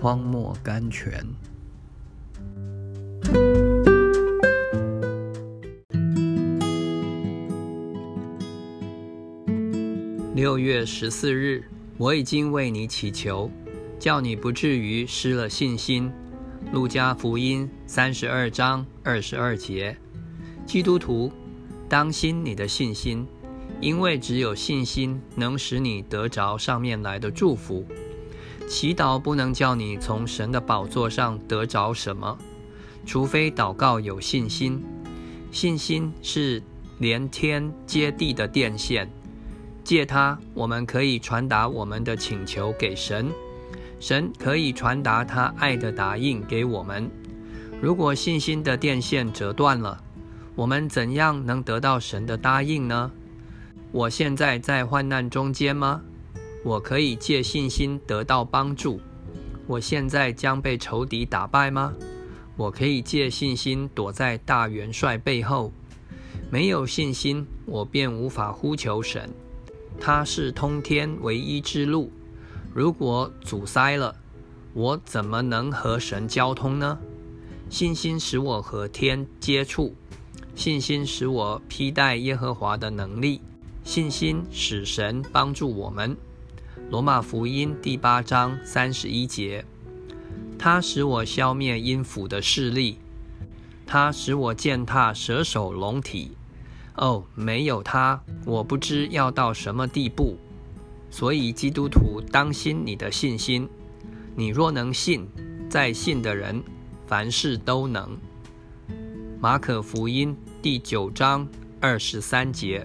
荒漠甘泉。六月十四日，我已经为你祈求，叫你不至于失了信心。路加福音三十二章二十二节，基督徒，当心你的信心，因为只有信心能使你得着上面来的祝福。祈祷不能叫你从神的宝座上得着什么，除非祷告有信心。信心是连天接地的电线。借它，我们可以传达我们的请求给神，神可以传达他爱的答应给我们。如果信心的电线折断了，我们怎样能得到神的答应呢？我现在在患难中间吗？我可以借信心得到帮助。我现在将被仇敌打败吗？我可以借信心躲在大元帅背后。没有信心，我便无法呼求神。它是通天唯一之路，如果阻塞了，我怎么能和神交通呢？信心使我和天接触，信心使我披戴耶和华的能力，信心使神帮助我们。罗马福音第八章三十一节，它使我消灭阴府的势力，它使我践踏蛇首龙体。哦，没有他，我不知要到什么地步。所以基督徒当心你的信心。你若能信，在信的人凡事都能。马可福音第九章二十三节。